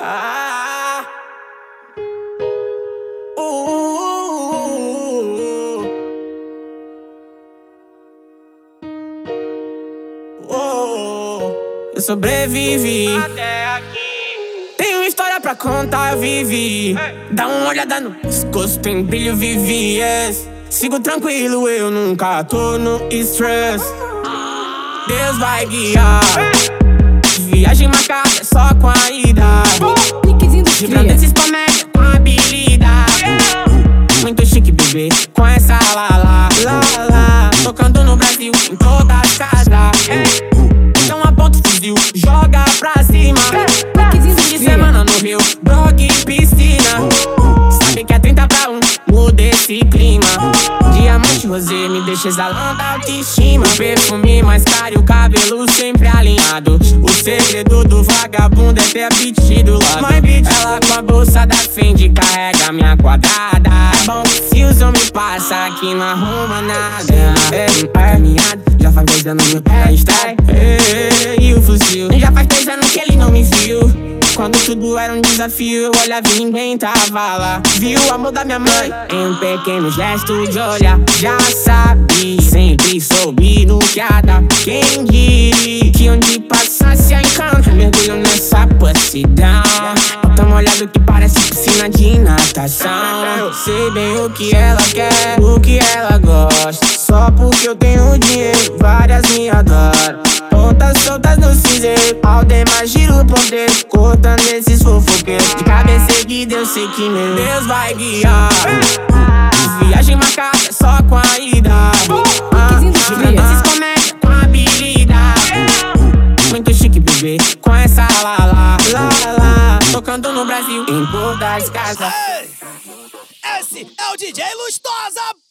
Ah. Uh, uh, uh, uh. Eu sobrevivi até aqui. Tenho história pra contar, vivi. Dá uma olhada no pescoço, tem brilho, vivi. Yes. Sigo tranquilo, eu nunca tô no stress. Deus vai guiar. Viagem marcada só com a idade. Livrando esses comédia com habilidade. Muito chique, bebê, com essa lá. Tocando no Brasil, em todas as casas. Então aponta o fuzil, joga pra cima. Fim de semana no Rio, dog e piscina. Sabe que é 30 pra 1, muda esse clima. Diamante rosé me deixa exalando a autoestima. O perfume mais caro e o cabelo sempre alinhado. O segredo do vagabundo é ter apetido lá. My bitch, ela com a bolsa da Fendi carrega minha quadrada. É bom se os homens passam aqui não arruma nada. É, é, minha, já faz dois anos meu pé está. E o fuzil, já faz três anos que ele não me viu. Quando tudo era um desafio, eu olhava e ninguém tava lá. Viu o amor da minha mãe em um pequeno gesto de olhar. Já sabe, sempre soube no que há da Quem parece piscina de natação. Sei bem o que ela quer, o que ela gosta. Só porque eu tenho dinheiro, várias me adoram. Pontas soltas no cinzeiro, Aldemar giro poder Cortando esses fofoqueiros De cabeça erguida eu sei que meu Deus vai guiar Viagem marcada só com a em todas as casas Esse é o DJ Lustosa.